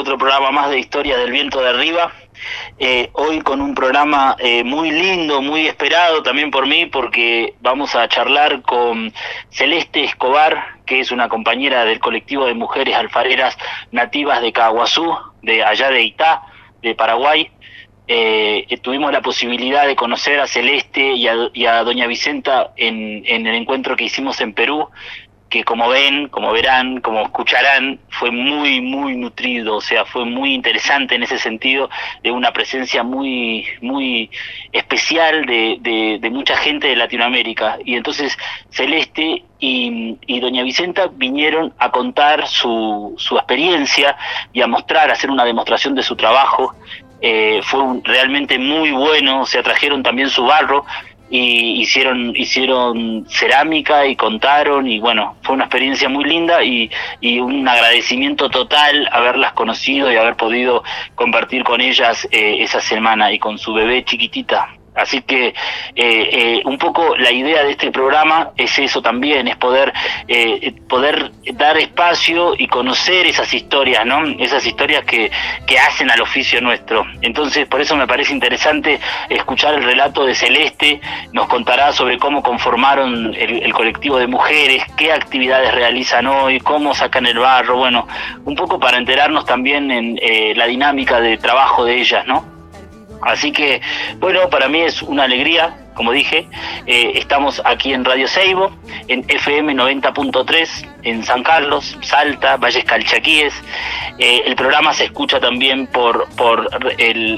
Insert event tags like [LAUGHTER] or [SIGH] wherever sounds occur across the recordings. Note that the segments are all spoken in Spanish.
otro programa más de Historia del Viento de Arriba. Eh, hoy con un programa eh, muy lindo, muy esperado también por mí, porque vamos a charlar con Celeste Escobar, que es una compañera del colectivo de mujeres alfareras nativas de Caguazú, de allá de Itá, de Paraguay. Eh, tuvimos la posibilidad de conocer a Celeste y a, y a Doña Vicenta en, en el encuentro que hicimos en Perú, que como ven, como verán, como escucharán, fue muy, muy nutrido, o sea, fue muy interesante en ese sentido, de una presencia muy, muy especial de, de, de mucha gente de Latinoamérica. Y entonces Celeste y, Doña Vicenta vinieron a contar su, su experiencia y a mostrar, a hacer una demostración de su trabajo. Eh, fue realmente muy bueno, o sea, trajeron también su barro, y hicieron hicieron cerámica y contaron y bueno fue una experiencia muy linda y, y un agradecimiento total haberlas conocido y haber podido compartir con ellas eh, esa semana y con su bebé chiquitita Así que eh, eh, un poco la idea de este programa es eso también, es poder eh, poder dar espacio y conocer esas historias, ¿no? Esas historias que, que hacen al oficio nuestro. Entonces, por eso me parece interesante escuchar el relato de Celeste, nos contará sobre cómo conformaron el, el colectivo de mujeres, qué actividades realizan hoy, cómo sacan el barro, bueno, un poco para enterarnos también en eh, la dinámica de trabajo de ellas, ¿no? Así que, bueno, para mí es una alegría, como dije, eh, estamos aquí en Radio Seibo, en FM 90.3, en San Carlos, Salta, Valles Calchaquíes. Eh, el programa se escucha también por, por,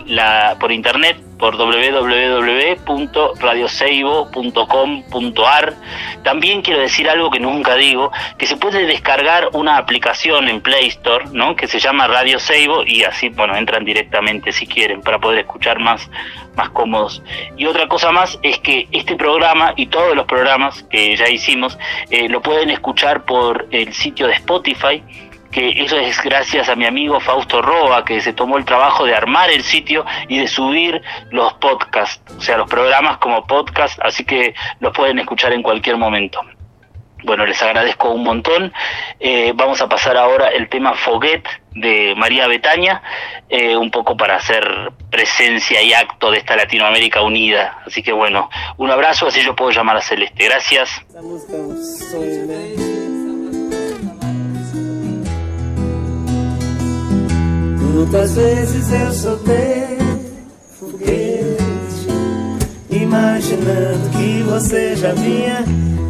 la, por internet, por www.radioseibo.com.ar. También quiero decir algo que nunca digo, que se puede descargar una aplicación en Play Store, ¿no? Que se llama Radio Seibo y así, bueno, entran directamente si quieren para poder escuchar más, más cómodos. Y otra cosa más es que este programa y todos los programas que ya hicimos eh, lo pueden escuchar por el sitio de Spotify que eso es gracias a mi amigo Fausto Roa, que se tomó el trabajo de armar el sitio y de subir los podcasts, o sea, los programas como podcast, así que los pueden escuchar en cualquier momento. Bueno, les agradezco un montón. Eh, vamos a pasar ahora el tema Foguet de María Betaña, eh, un poco para hacer presencia y acto de esta Latinoamérica unida. Así que bueno, un abrazo, así yo puedo llamar a Celeste. Gracias. Imaginando que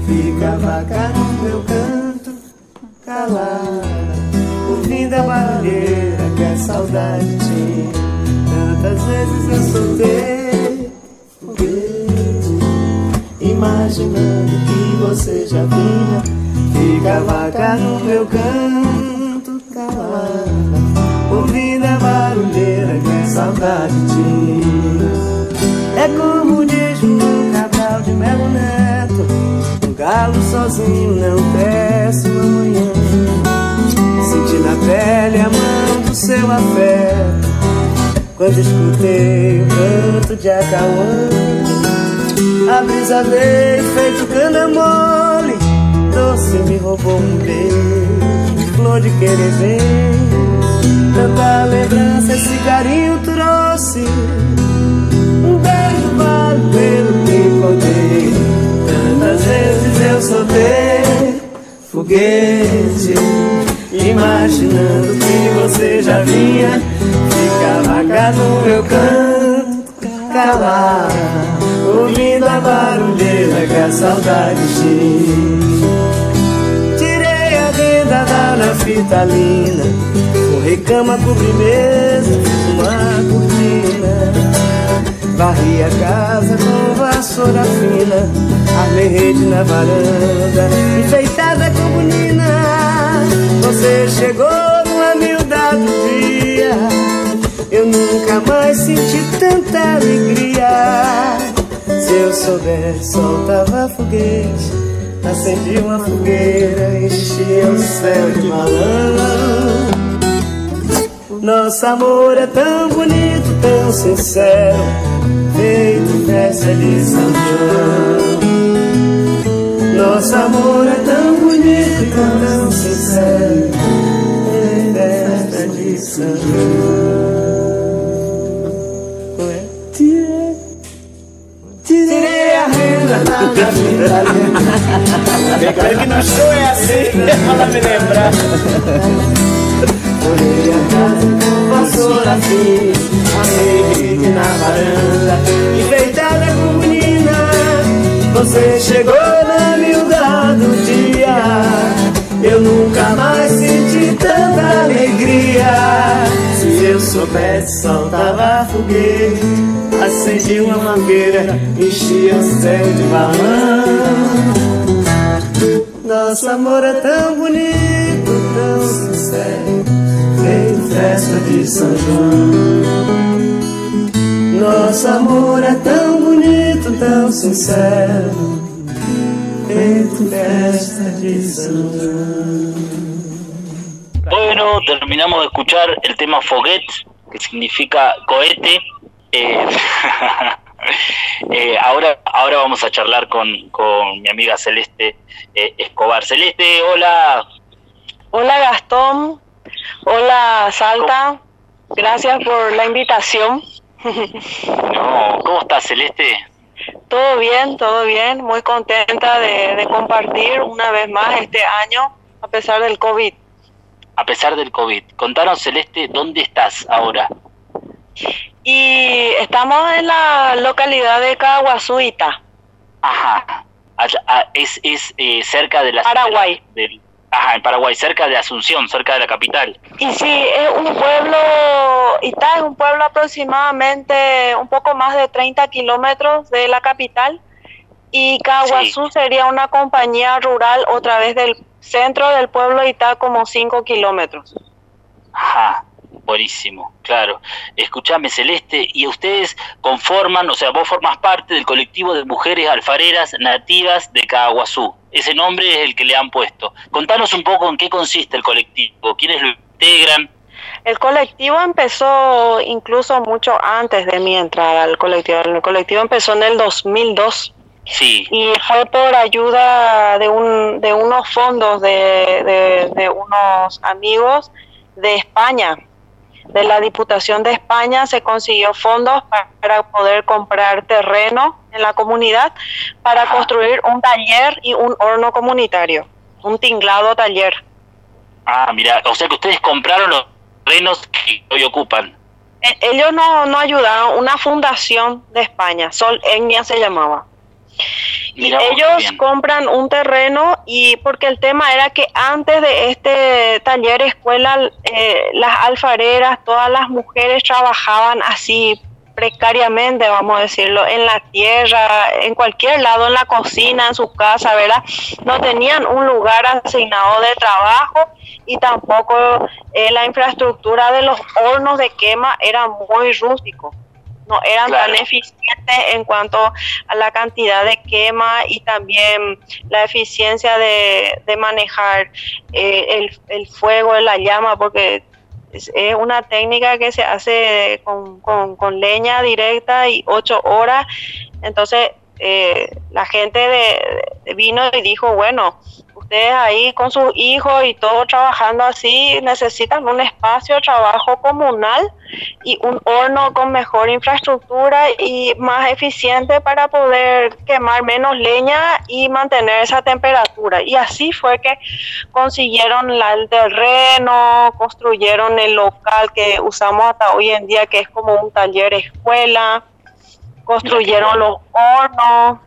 ficava cá no meu canto, calada, ouvindo a barulheira que a saudade tinha. Tantas vezes eu soltei foguete, imaginando que você já vinha, ficava cá no meu canto, calada, ouvindo a barulheira que a saudade tinha. É como diz o Cabral de Melo um galo sozinho não desce uma manhã. Senti na pele a mão do seu afeto, quando escutei o canto de Acauã. A brisa veio feito cana mole Doce me roubou um beijo Flor de querer Tanta lembrança esse carinho trouxe Um beijo vale pelo que encontrei Tantas vezes eu soltei Foguete Imaginando que você já vinha. Ficava cá no meu canto Calada Ouvindo a barulheira que a saudade tinha. Tirei a renda da naftalina Forrei cama, cobri mesa, uma cortina. Varri a casa com vassoura fina Armei rede na varanda, enfeitada com bonina Você chegou numa humildade dia nunca mais senti tanta alegria. Se eu soubesse, soltava foguete, acendia uma fogueira, enchia o céu de balão. Nosso amor é tão bonito, tão sincero, feito festa de São João. Nosso amor é tão bonito, tão sincero, festa de São João. Tirei a renda da minha vida. Espero que no show é assim, para me lembrar. Olhei a casa com vassoura fiz Amei na varanda Enfeitada com menina Você chegou na miúda do dia. Eu nunca mais senti tanta alegria. Se eu soubesse soltava foguete Acendia uma mangueira Enchia o céu de balão. Nosso amor é tão bonito, tão sincero feito festa de São João. Nosso amor é tão bonito, tão sincero, feito festa de São João. Bueno, terminamos de escuchar el tema Foguet, que significa cohete. Eh, [LAUGHS] eh, ahora, ahora vamos a charlar con, con mi amiga Celeste eh, Escobar. Celeste, hola. Hola Gastón, hola Salta, gracias por la invitación. No, ¿Cómo estás, Celeste? Todo bien, todo bien, muy contenta de, de compartir una vez más este año a pesar del COVID. A pesar del COVID. Contanos, Celeste, ¿dónde estás ahora? Y estamos en la localidad de Caguazuita, Ajá. Allá- ah, es es eh, cerca de la... Paraguay. del- ajá, en Paraguay, cerca de Asunción, cerca de la capital. Y sí, es un pueblo, Itá es un pueblo aproximadamente un poco más de 30 kilómetros de la capital y Caguazú sería una compañía rural otra vez del centro del pueblo Itá como 5 kilómetros. Ajá, buenísimo, claro. Escuchame, Celeste, y ustedes conforman, o sea, vos formas parte del colectivo de mujeres alfareras nativas de Caguazú. Ese nombre es el que le han puesto. Contanos un poco en qué consiste el colectivo, quiénes lo integran. El colectivo empezó incluso mucho antes de mi entrada al colectivo. El colectivo empezó en el 2002 Sí, y fue por ayuda de, un, de unos fondos de, de, de unos amigos de España. De la Diputación de España se consiguió fondos pa- para poder comprar terreno en la comunidad para construir un taller y un horno comunitario, un tinglado taller. ah, mira, o sea que ustedes compraron los terrenos que hoy ocupan. E- Ellos no, no ayudaron, una fundación de España, Sol Etnia se llamaba. Qué ellos compran un terreno y porque el tema era que antes de este taller escuela, eh, las alfareras, todas las mujeres trabajaban así precariamente, vamos a decirlo, en la tierra, en cualquier lado, en la cocina, en su casa, ¿verdad? No tenían un lugar asignado de trabajo y tampoco eh, la infraestructura de los hornos de quema era muy rústico. No eran Claro. tan eficientes en cuanto a la cantidad de quema y también la eficiencia de, de manejar eh, el, el fuego, la llama, porque es, es una técnica que se hace con, con- con leña directa y ocho horas. Entonces, eh, la gente de, vino y dijo, bueno, ustedes ahí con sus hijos y todo trabajando así, necesitan un espacio de trabajo comunal y un horno con mejor infraestructura y más eficiente para poder quemar menos leña y mantener esa temperatura. Y así fue que consiguieron el terreno, construyeron el local que usamos hasta hoy en día, que es como un taller escuela, construyeron los hornos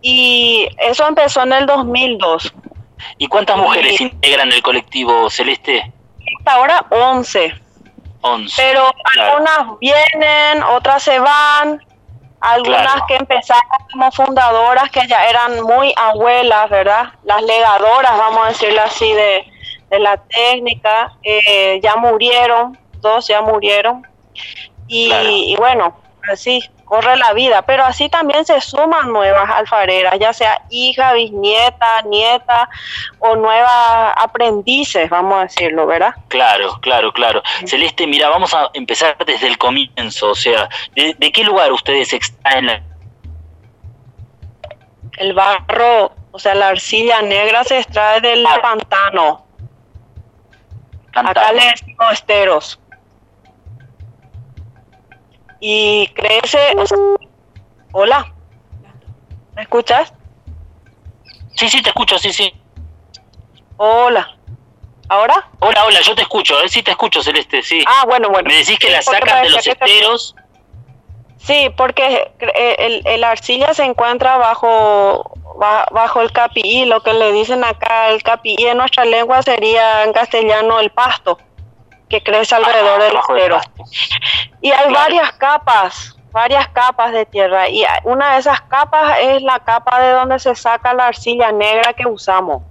y eso empezó en el 2002. ¿Y cuántas mujeres integran el colectivo Celeste? Hasta ahora 11. 11. Pero Claro. algunas vienen, otras se van, algunas Claro. que empezaron como fundadoras que ya eran muy abuelas, ¿verdad? Las legadoras, vamos a decirlo así, de, de la técnica, eh, ya murieron, dos ya murieron. Y, bueno, así corre la vida, pero así también se suman nuevas alfareras, ya sea hija, bisnieta, nieta o nuevas aprendices, vamos a decirlo, ¿verdad? Claro, claro, claro. Celeste, mira, vamos a empezar desde el comienzo, o sea, ¿de, qué lugar ustedes extraen El barro, o sea, la arcilla negra se extrae del ah. pantano. Acá le decimos esteros y crece. Hola, ¿me escuchas? Sí, sí, te escucho, sí, sí. Hola. ¿Ahora? Hola, hola, yo te escucho, ver si te escucho, Celeste, sí. Ah, bueno, bueno. Me decís que la sacan de los esteros. Sí, porque eh, el, el, arcilla se encuentra bajo bajo el capií, lo que le dicen acá, el capií en nuestra lengua sería en castellano el pasto que crece alrededor del estero. Y hay varias capas, varias capas de tierra. Y una de esas capas es la capa de donde se saca la arcilla negra que usamos.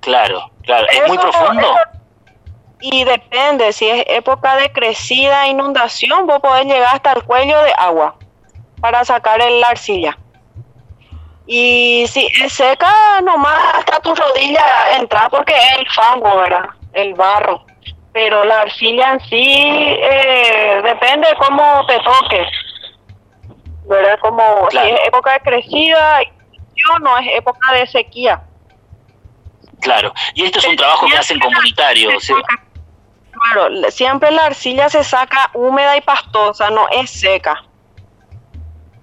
Claro, claro. ¿Es muy profundo? y depende, si es época de crecida, inundación, vos podés llegar hasta el cuello de agua para sacar la arcilla. Y si es seca, nomás hasta tu rodilla entrar porque es el fango, ¿verdad? El barro pero la arcilla en sí eh, depende de cómo te toque, ¿verdad? Como si es época de crecida, no es época de sequía. Claro, y esto es un trabajo que hacen comunitario. Claro, siempre la arcilla se saca húmeda y pastosa, no es seca.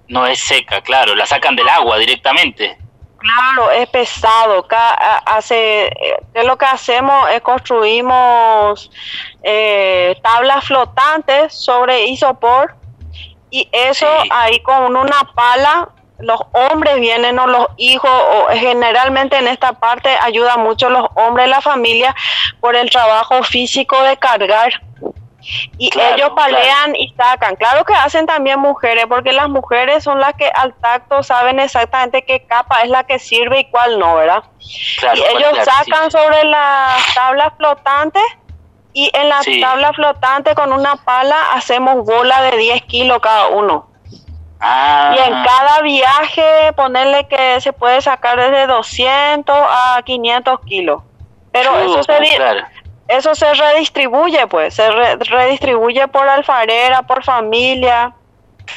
No es seca, claro, la sacan del agua directamente. Claro, es pesado. Hace, ¿qué lo que hacemos? Es construimos eh, tablas flotantes sobre isopor y eso ahí con una pala los hombres vienen o los hijos, o generalmente en esta parte ayuda mucho los hombres, la familia, por el trabajo físico de cargar y ellos palean y sacan. Claro que hacen también mujeres, porque las mujeres son las que al tacto saben exactamente qué capa es la que sirve y cuál no, ¿verdad? y ellos sacan sobre las tablas flotantes y en las tablas flotantes con una pala hacemos bola de 10 kilos cada uno. Ah. Y en cada viaje ponerle que se puede sacar desde 200 a 500 kilos. Pero eso se, eso se redistribuye, pues, se redistribuye por alfarera, por familia.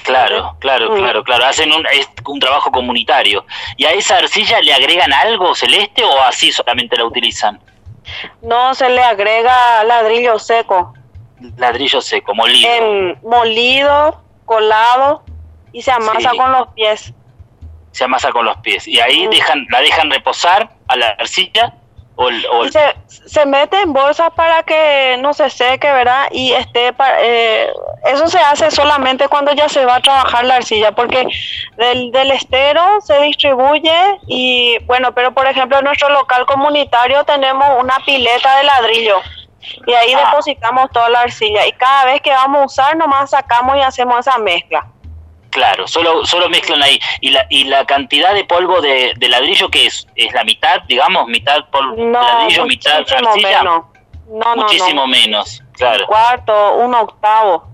Claro, claro, claro, claro. Hacen un, un trabajo comunitario. ¿Y a esa arcilla le agregan algo celeste o así solamente la utilizan? No, se le agrega ladrillo seco. Ladrillo seco, molido. molido, colado y se amasa con los pies. Se amasa con los pies. Y ahí dejan, la dejan reposar a la arcilla se, mete en bolsa para que no se seque, ¿verdad? Y esté, eh, eso se hace solamente cuando ya se va a trabajar la arcilla, porque del, del estero se distribuye y bueno, pero por ejemplo en nuestro local comunitario tenemos una pileta de ladrillo y ahí ah. depositamos toda la arcilla y cada vez que vamos a usar nomás sacamos y hacemos esa mezcla. Claro, solo, solo mezclan ahí. ¿Y la, y la cantidad de polvo de, ladrillo que es? ¿Es la mitad, digamos? ¿Mitad polvo de ladrillo, mitad arcilla? Menos. No, muchísimo menos, claro. Un cuarto, un octavo.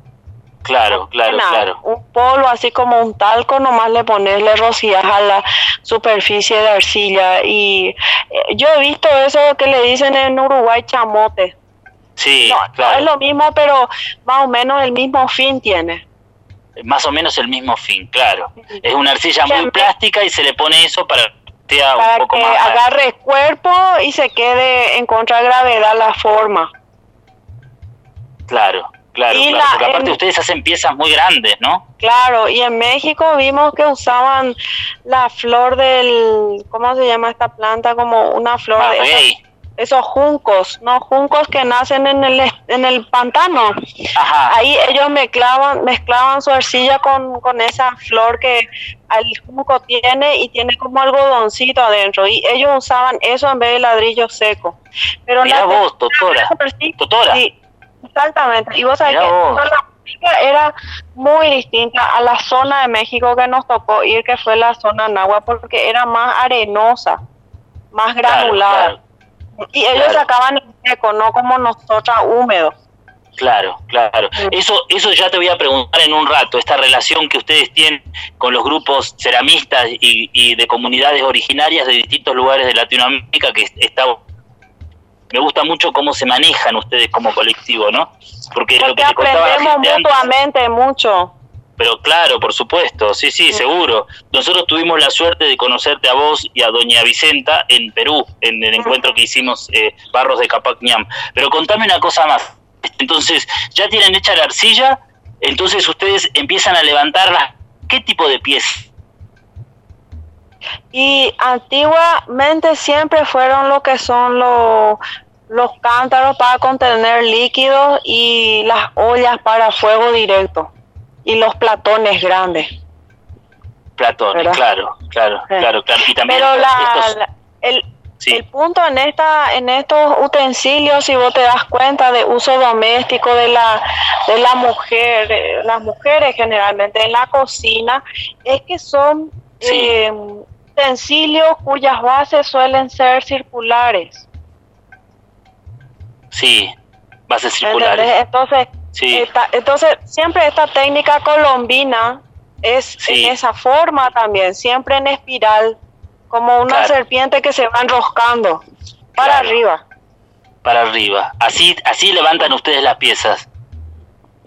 Claro, claro, claro. Un polvo así como un talco, nomás le pones, le rocías a la superficie de arcilla. Y eh, yo he visto eso que le dicen en Uruguay chamote. Sí, claro. No es lo mismo, pero más o menos el mismo fin tiene más o menos el mismo fin, claro. Es una arcilla muy plástica y se le pone eso para que un poco que agarre cuerpo y se quede en contragravedad la forma. Claro, claro, claro. porque aparte ustedes hacen piezas muy grandes, ¿no? Claro, y en México vimos que usaban la flor del, ¿cómo se llama esta planta? Como una flor de esos juncos, ¿no? Juncos que nacen en el, en el pantano. Ahí ellos mezclaban, mezclaban su arcilla con, con esa flor que el junco tiene y tiene como algodoncito adentro. Y ellos usaban eso en vez de ladrillo seco. Pero Mira vos, doctora. Sí, exactamente. Y vos sabés que la era muy distinta a la zona de México que nos tocó ir, que fue la zona Nahua, porque era más arenosa, más granular. Y ellos sacaban en seco, no como nosotras húmedos. Claro, claro. Eso, eso ya te voy a preguntar en un rato, esta relación que ustedes tienen con los grupos ceramistas y, y de comunidades originarias de distintos lugares de Latinoamérica, que está me gusta mucho cómo se manejan ustedes como colectivo, ¿no? Porque, lo que aprendemos mutuamente mucho. Pero claro, por supuesto, sí, sí, seguro. Nosotros tuvimos la suerte de conocerte a vos y a doña Vicenta en Perú, en el encuentro que hicimos eh, Barros de Capac Pero contame una cosa más. Entonces, ya tienen hecha la arcilla, entonces ustedes empiezan a levantarla. ¿Qué tipo de pies? Y antiguamente siempre fueron lo que son los, los cántaros para contener líquidos y las ollas para fuego directo y los platones grandes. Platones, claro, claro, claro, claro. Y también Pero la, el, el punto en esta en estos utensilios, si vos te das cuenta de uso doméstico de la de la mujer, las mujeres generalmente en la cocina, es que son eh, utensilios cuyas bases suelen ser circulares. Sí, bases circulares. Entonces, entonces, siempre esta técnica colombina es en esa forma también, siempre en espiral, como una serpiente que se va enroscando para arriba. Para arriba. Así, así levantan ustedes las piezas.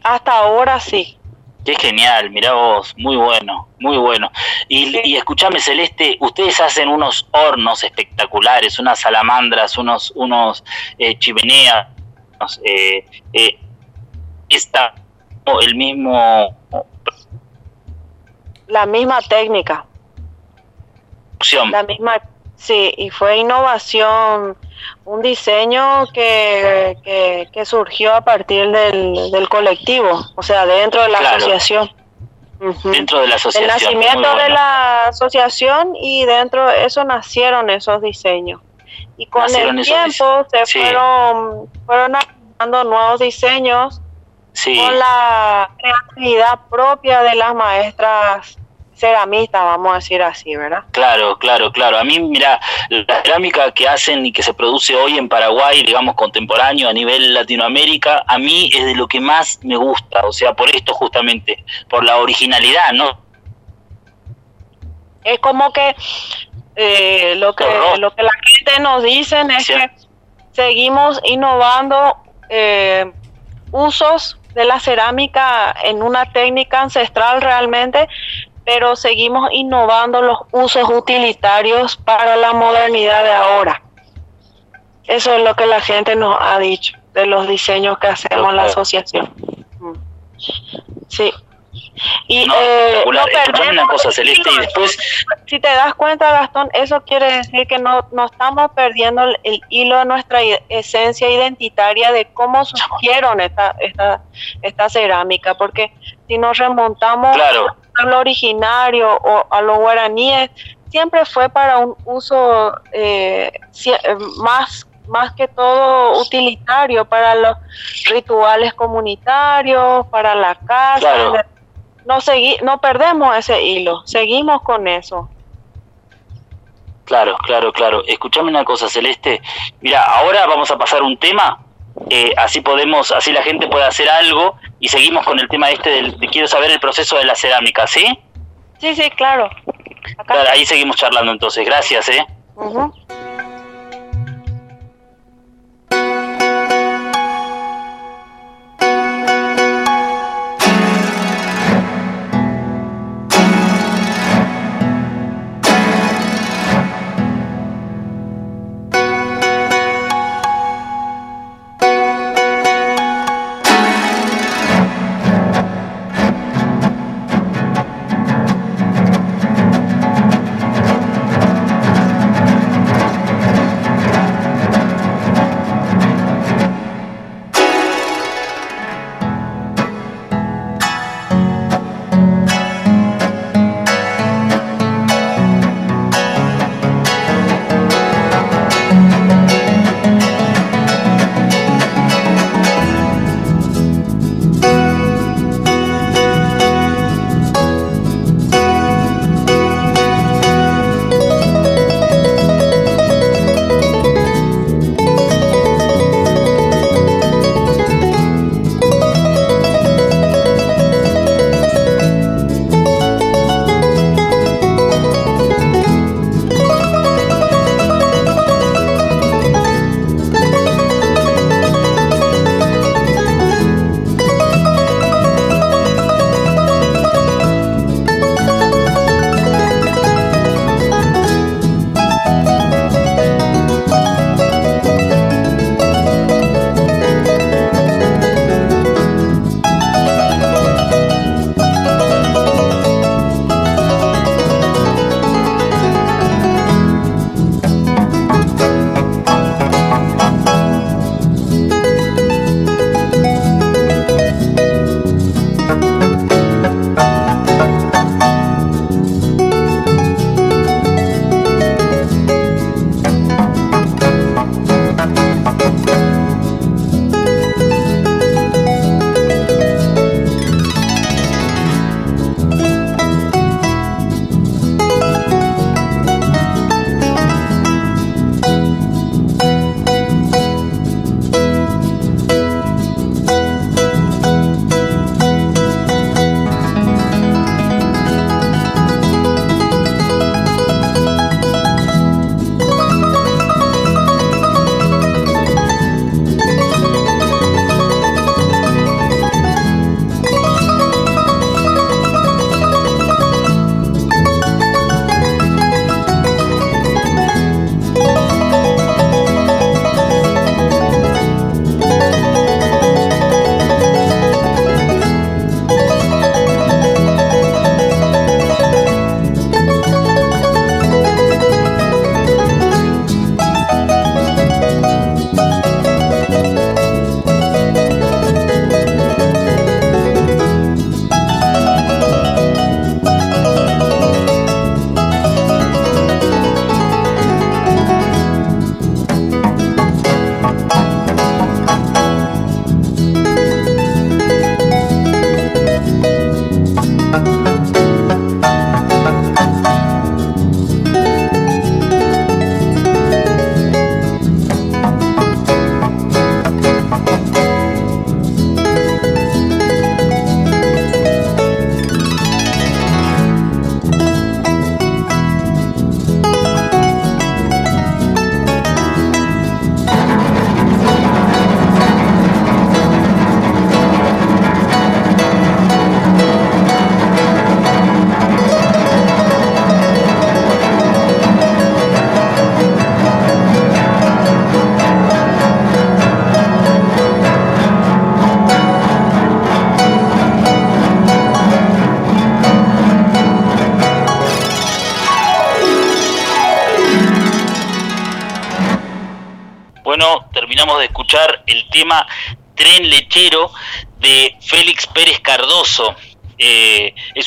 Hasta ahora sí. Qué genial, mirá vos, muy bueno, muy bueno. Y, y escúchame, Celeste, ustedes hacen unos hornos espectaculares, unas salamandras, unos, unos eh, chimeneas, eh, eh, está el mismo... La misma técnica. La misma, sí, y fue innovación, un diseño que, que, surgió a partir del, del, colectivo, o sea, dentro de la asociación. Dentro de la asociación. El nacimiento de la asociación y dentro de eso nacieron esos diseños. Y con el tiempo se fueron, fueron dando nuevos diseños con la creatividad propia de las maestras ceramistas, vamos a decir así, ¿verdad? Claro, claro, claro. A mí, mira, la cerámica que hacen y que se produce hoy en Paraguay, digamos, contemporáneo a nivel Latinoamérica, a mí es de lo que más me gusta, o sea, por esto justamente, por la originalidad, ¿no? Es como que eh, lo que lo que la gente nos dicen es que seguimos innovando eh, usos de la cerámica en una técnica ancestral realmente, pero seguimos innovando los usos utilitarios para la modernidad de ahora. Eso es lo que la gente nos ha dicho de los diseños que hacemos en la asociación. Sí. Y no, eh, una cosa, Celeste, y después... Si te das cuenta, Gastón, eso quiere decir que no, no estamos perdiendo el, hilo de nuestra esencia identitaria de cómo surgieron esta, esta, esta cerámica, porque si nos remontamos a lo originario o a los guaraníes, siempre fue para un uso eh, más más que todo utilitario para los rituales comunitarios, para la casa, no, segui no perdemos ese hilo, seguimos con eso. Claro, claro, claro. Escuchame una cosa, Celeste. Mira, ahora vamos a pasar un tema, eh, así podemos, así la gente puede hacer algo y seguimos con el tema este del, de quiero saber el proceso de la cerámica, ¿sí? Sí, sí, claro. ahí seguimos charlando entonces. Gracias, ¿eh?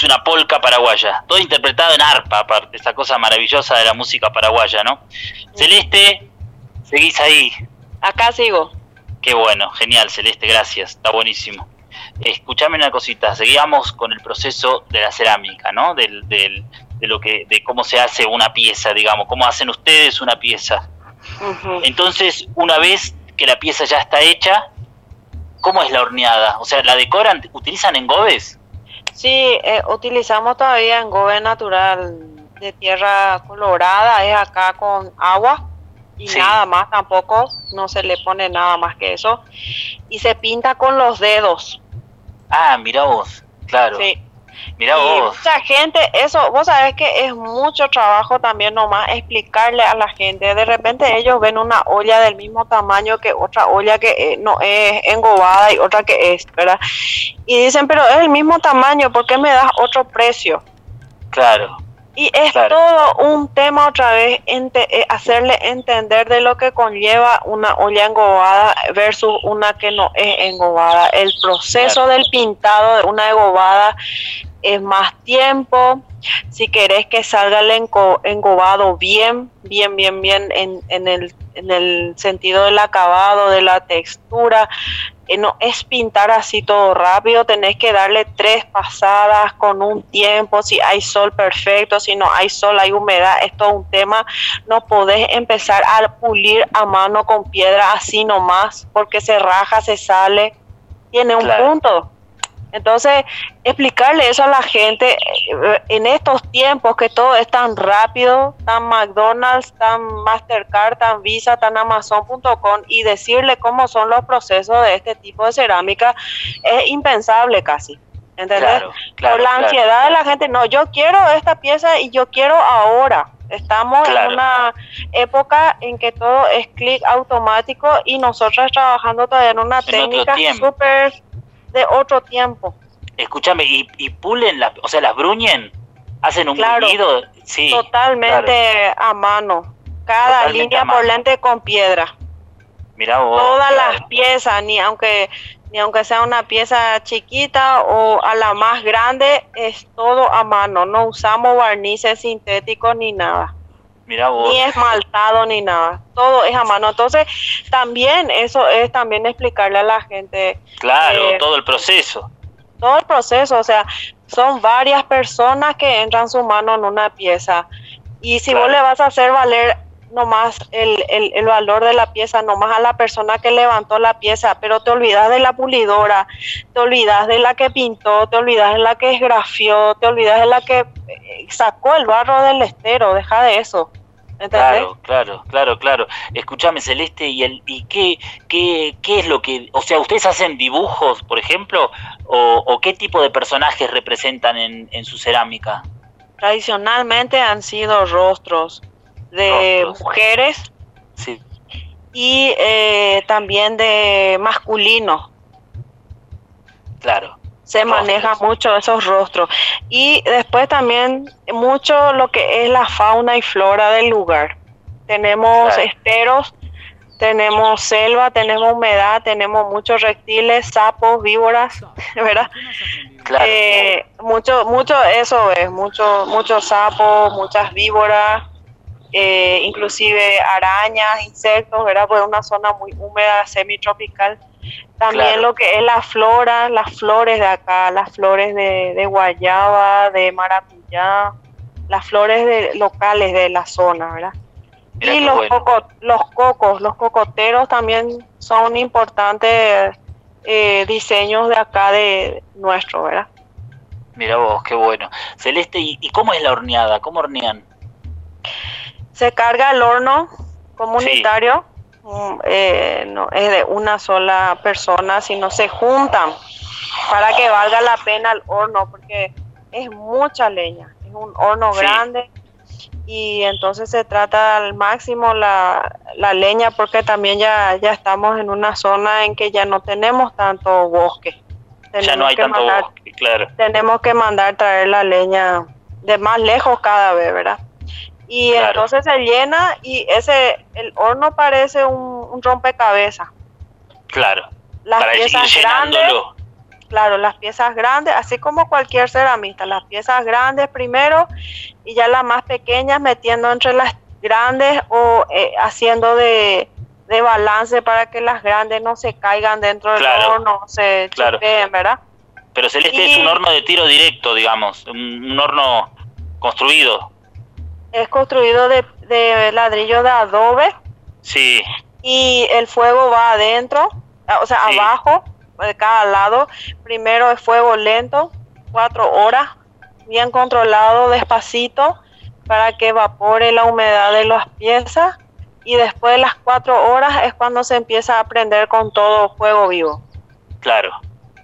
Es una polca paraguaya, todo interpretado en arpa, aparte, esa cosa maravillosa de la música paraguaya, ¿no? Celeste, seguís ahí. Acá sigo. Qué bueno, genial, Celeste, gracias, está buenísimo. Escuchame una cosita, seguíamos con el proceso de la cerámica, ¿no? Del, del, de lo que, de cómo se hace una pieza, digamos, cómo hacen ustedes una pieza. Entonces, una vez que la pieza ya está hecha, ¿cómo es la horneada? O sea, ¿la decoran? ¿Utilizan engobes? Sí, eh, utilizamos todavía engobe natural de tierra colorada, es acá con agua y nada más tampoco, no se le pone nada más que eso. Y se pinta con los dedos. Ah, mira vos, claro. Sí. Mira vos. Mucha gente, eso, vos sabés que es mucho trabajo también nomás explicarle a la gente. De repente ellos ven una olla del mismo tamaño que otra olla que eh, no es engobada y otra que es, ¿verdad? Y dicen, pero es el mismo tamaño, ¿por qué me das otro precio? Claro. Y es todo un tema otra vez, eh, hacerle entender de lo que conlleva una olla engobada versus una que no es engobada. El proceso del pintado de una engobada es más tiempo. Si querés que salga el engobado bien, bien, bien, bien en, en, el, en el sentido del acabado, de la textura, eh, no es pintar así todo rápido, tenés que darle tres pasadas con un tiempo, si hay sol perfecto, si no hay sol, hay humedad, es todo un tema, no podés empezar a pulir a mano con piedra así nomás, porque se raja, se sale, tiene un punto. Entonces, explicarle eso a la gente eh, en estos tiempos que todo es tan rápido, tan McDonald's, tan Mastercard, tan Visa, tan Amazon.com y decirle cómo son los procesos de este tipo de cerámica es impensable casi. ¿Entendés? Por la ansiedad de la gente, no, yo quiero esta pieza y yo quiero ahora. Estamos en una época en que todo es clic automático y nosotros trabajando todavía en una técnica súper de otro tiempo. Escúchame, ¿y, y pulen, las, o sea, las bruñen? ¿Hacen un claro, Sí. Totalmente a mano. Cada línea por lente con piedra. Mira vos. Todas las piezas, ni aunque ni aunque sea una pieza chiquita o a la más grande, es todo a mano. No usamos barnices sintéticos ni nada. Mira vos. Ni esmaltado ni nada. Todo es a mano. Entonces, también eso es también explicarle a la gente. Claro, eh, todo el proceso. Todo el proceso, o sea, son varias personas que entran su mano en una pieza. Y si vos le vas a hacer valer nomás el, el, el, valor de la pieza, nomás a la persona que levantó la pieza, pero te olvidas de la pulidora, te olvidas de la que pintó, te olvidas de la que esgrafió, te olvidas de la que eh, sacó el barro del estero, deja de eso. Claro, claro, claro, claro. Escúchame, Celeste, ¿y, el, y qué, qué, qué es lo que... O sea, ¿ustedes hacen dibujos, por ejemplo? ¿O, o qué tipo de personajes representan en, en su cerámica? Tradicionalmente han sido rostros, de mujeres y eh, también de masculinos. Claro. Se maneja mucho esos rostros. Y después también mucho lo que es la fauna y flora del lugar. Tenemos esteros, tenemos selva, tenemos humedad, tenemos muchos reptiles, sapos, víboras, [LAUGHS] ¿verdad? Claro. Eh, mucho, mucho eso es, mucho, muchos sapos, muchas víboras, eh, inclusive arañas, insectos, ¿verdad? Pues una zona muy húmeda, semitropical. También lo que es la flora, las flores de acá, las flores de, guayaba, de maracuyá, las flores de, locales de la zona, ¿verdad? y los, los cocos, los cocoteros también son importantes eh, diseños de acá de nuestro, ¿verdad? Mira vos, qué bueno. Celeste, ¿y, ¿y cómo es la horneada? ¿Cómo hornean? Se carga el horno comunitario, mm, eh, no es de una sola persona, sino se juntan para que valga la pena el horno, porque es mucha leña, es un horno grande y entonces se trata al máximo la, la leña porque también ya, ya estamos en una zona en que ya no tenemos tanto bosque. Tenemos ya no hay tanto bosque, claro. Tenemos que mandar traer la leña de más lejos cada vez, ¿verdad? Y entonces se llena y ese el horno parece un, un rompecabezas. Claro. Las para piezas grandes, llenándolo. claro, las piezas grandes, así como cualquier ceramista, las piezas grandes primero y ya las más pequeñas metiendo entre las grandes o eh, haciendo de, de balance para que las grandes no se caigan dentro del Claro. horno, se Claro. ¿verdad? Pero Celeste Y- es un horno de tiro directo, digamos. Un, un horno construido. Es construido de, de ladrillo de adobe Sí, y el fuego va adentro, ah, o sea, Sí. abajo, de cada lado. Primero es fuego lento, cuatro horas, bien controlado, despacito, para que evapore la humedad de las piezas. Y después de las cuatro horas es cuando se empieza a prender con todo fuego vivo. claro.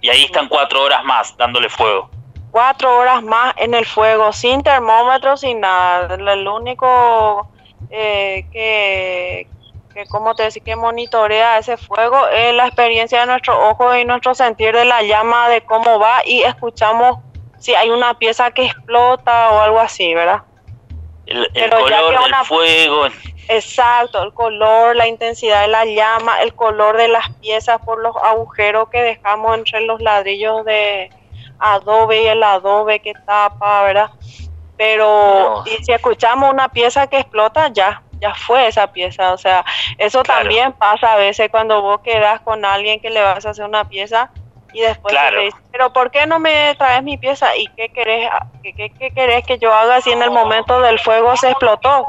Y ahí están cuatro horas más dándole fuego. Cuatro horas más en el fuego, sin termómetro, sin nada. El único eh, que, que, como te decía, que monitorea ese fuego es la experiencia de nuestro ojo y nuestro sentir de la llama, de cómo va y escuchamos si hay una pieza que explota o algo así, ¿verdad? El, el Pero ya color del fuego. Exacto, el color, la intensidad de la llama, el color de las piezas por los agujeros que dejamos entre los ladrillos de adobe y el adobe que tapa, ¿verdad? Pero No. y si escuchamos una pieza que explota, ya, ya fue esa pieza. O sea, eso Claro. también pasa a veces cuando vos quedas con alguien que le vas a hacer una pieza y después Claro. te dice, pero ¿por qué no me traes mi pieza? ¿Y qué querés, qué, qué- qué querés que yo haga si en el momento del fuego se explotó?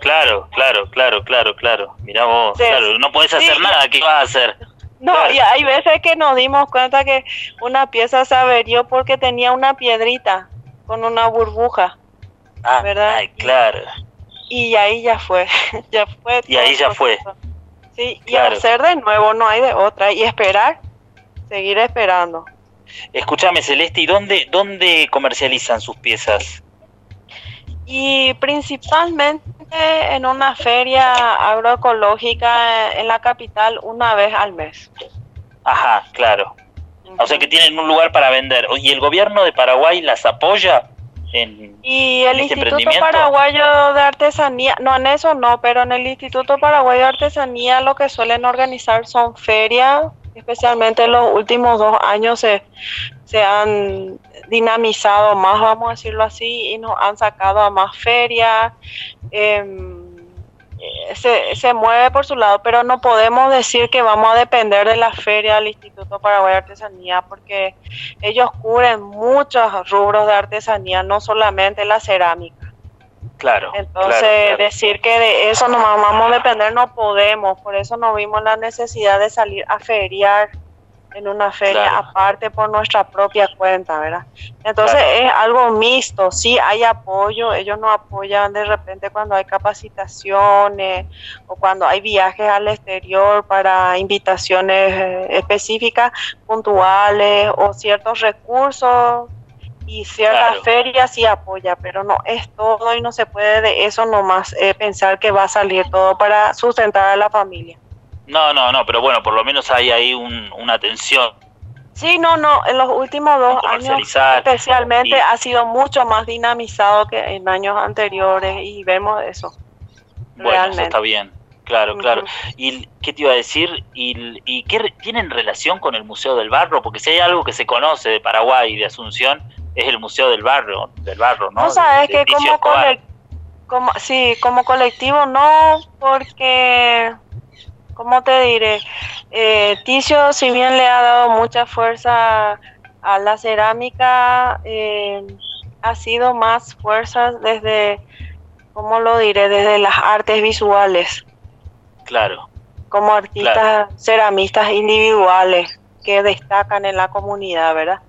Claro, claro, claro, claro, claro. Mirá vos, Sí. claro, no podés hacer Sí. nada. ¿Qué vas a hacer? No, [LAUGHS] y hay veces que nos dimos cuenta que una pieza se averió porque tenía una piedrita con una burbuja Ah, ¿Verdad? ay, claro. y ahí ya fue, [LAUGHS] ya fue. Y ahí ya fue. Sí, y hacer de nuevo, no hay de otra, y esperar, seguir esperando. Escúchame, Celeste, ¿y dónde, dónde comercializan sus piezas? Y principalmente en una feria agroecológica en la capital una vez al mes. Ajá, claro. O sea que tienen un lugar para vender. ¿Y el gobierno de Paraguay las apoya en, Y el ¿En este Instituto? Paraguayo de Artesanía, no en eso no, pero en el Instituto Paraguayo de Artesanía lo que suelen organizar son ferias, especialmente en los últimos dos años se, se han dinamizado más, vamos a decirlo así, y nos han sacado a más ferias. em, eh, se, se mueve por su lado, pero no podemos decir que vamos a depender de la feria del Instituto Paraguayo de Artesanía, porque ellos cubren muchos rubros de artesanía, no solamente la cerámica. Claro. Entonces, claro, claro. decir que de eso nos vamos a depender no podemos, por eso no vimos la necesidad de salir a feriar en una feria Claro. aparte por nuestra propia cuenta, ¿verdad? Entonces Claro. es algo mixto, sí hay apoyo, ellos nos apoyan de repente cuando hay capacitaciones o cuando hay viajes al exterior para invitaciones eh, específicas, puntuales o ciertos recursos y ciertas Claro. ferias sí apoya, pero no es todo y no se puede de eso nomás eh, pensar que va a salir todo para sustentar a la familia. No, no, no, pero bueno, por lo menos hay ahí un, una atención. Sí, no, no, en los últimos dos años especialmente y- ha sido mucho más dinamizado que en años anteriores y vemos eso. Bueno, eso está bien. Claro, claro. ¿Y qué te iba a decir? ¿Y, y qué tienen relación con el Museo del Barro? Porque si hay algo que se conoce de Paraguay y de Asunción, es el Museo del Barro, del Barro, ¿no? No, sabes De- de que como, cole- como sí, como colectivo no, porque, ¿cómo te diré? Eh, Ticio, si bien le ha dado mucha fuerza a la cerámica, eh, ha sido más fuerza desde, ¿cómo lo diré? Desde las artes visuales, Claro, como artistas ceramistas individuales que destacan en la comunidad, ¿verdad?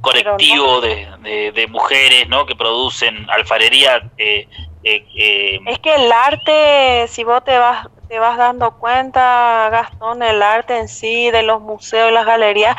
colectivo de, de, de mujeres, ¿no? Que producen alfarería. Eh, eh, eh, Es que el arte, si vos te vas, te vas dando cuenta, Gastón, el arte en sí, de los museos y las galerías,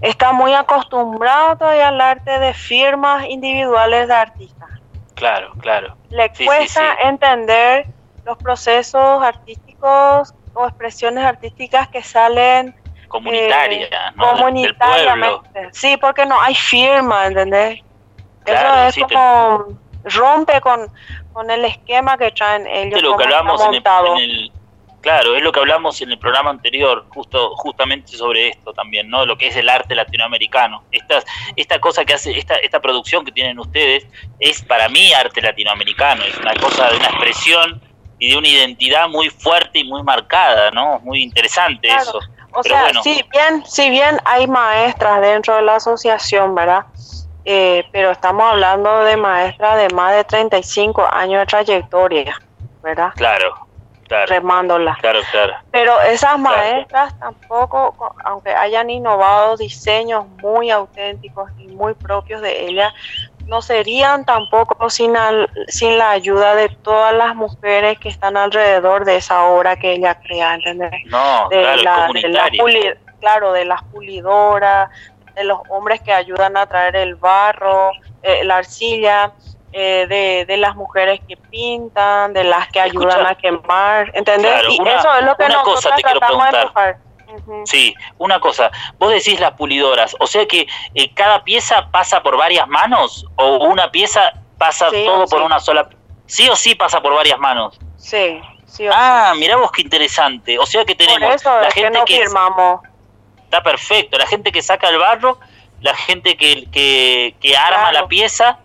está muy acostumbrado todavía al arte de firmas individuales de artistas. claro, claro. Le Sí, cuesta sí. entender los procesos artísticos o expresiones artísticas que salen Comunitaria, eh, pueblo. comunitariamente. Sí, porque no hay firma, ¿entendés? Claro, Eso es te- como rompe con, con el esquema que traen ellos lo que hablamos en el, en el- Claro, es lo que hablamos en el programa anterior, justo justamente sobre esto también, ¿no? Lo que es el arte latinoamericano. Esta, esta cosa que hace, esta, esta producción que tienen ustedes es para mí arte latinoamericano, es una cosa de una expresión y de una identidad muy fuerte y muy marcada, ¿no? Muy interesante eso. O sea, si bien, si bien hay maestras dentro de la asociación, ¿verdad? Eh, pero estamos hablando de maestras de más de 35 años de trayectoria, ¿verdad? Claro, claro. Remándola. Claro, claro. Pero esas maestras tampoco, aunque hayan innovado diseños muy auténticos y muy propios de ellas, no serían tampoco sin, sin la ayuda de todas las mujeres que están alrededor de esa obra que ella crea, ¿entendés? No, de claro, la, claro, de las pulidoras, de los hombres que ayudan a traer el barro, eh, la arcilla, eh, de, de, las mujeres que pintan, de las que ayudan a quemar, ¿entendés? y eso es lo que nosotros tratamos de empujar. Sí, una cosa, vos decís las pulidoras, o sea que eh, cada pieza pasa por varias manos o una pieza pasa todo por una sola, sí o sí pasa por varias manos. Sí, sí. ah, mirá vos qué interesante, o sea que tenemos la gente que, firmamos. Está perfecto, la gente que saca el barro, la gente que, que, que arma la pieza,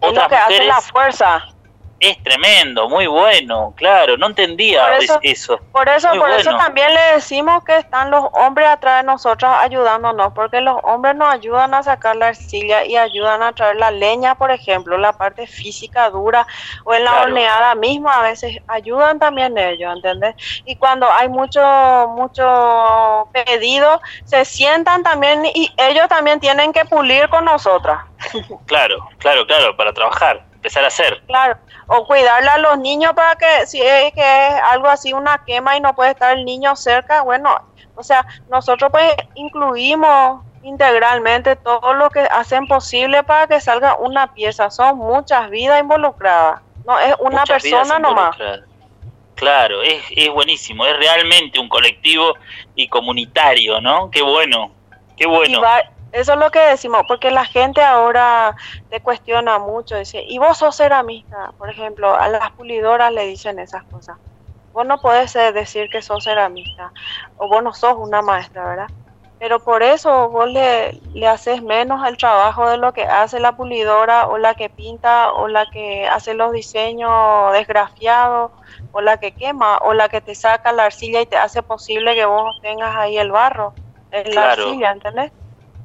otras que mujeres. la fuerza es tremendo, muy bueno, claro, no entendía por eso. Por eso, por eso también le decimos que están los hombres atrás de nosotros ayudándonos, porque los hombres nos ayudan a sacar la arcilla y ayudan a traer la leña, por ejemplo, la parte física dura, o en la horneada misma, a veces ayudan también ellos, ¿entendés? Y cuando hay mucho, mucho pedido, se sientan también y ellos también tienen que pulir con nosotras. Claro, claro, claro, para trabajar empezar a hacer. Claro, o cuidarle a los niños para que si es que es algo así, una quema y no puede estar el niño cerca, bueno, o sea, nosotros pues incluimos integralmente todo lo que hacen posible para que salga una pieza. Son muchas vidas involucradas, no es una persona nomás. Claro, es, es buenísimo, es realmente un colectivo y comunitario, ¿no? Qué bueno, qué bueno. Eso es lo que decimos, porque la gente ahora te cuestiona mucho, dice, y vos sos ceramista, por ejemplo, a las pulidoras le dicen esas cosas. Vos no podés decir que sos ceramista, o vos no sos una maestra, ¿verdad? Pero por eso vos le, le haces menos el trabajo de lo que hace la pulidora, o la que pinta, o la que hace los diseños desgrafiados, o la que quema, o la que te saca la arcilla y te hace posible que vos tengas ahí el barro en la arcilla, ¿entendés?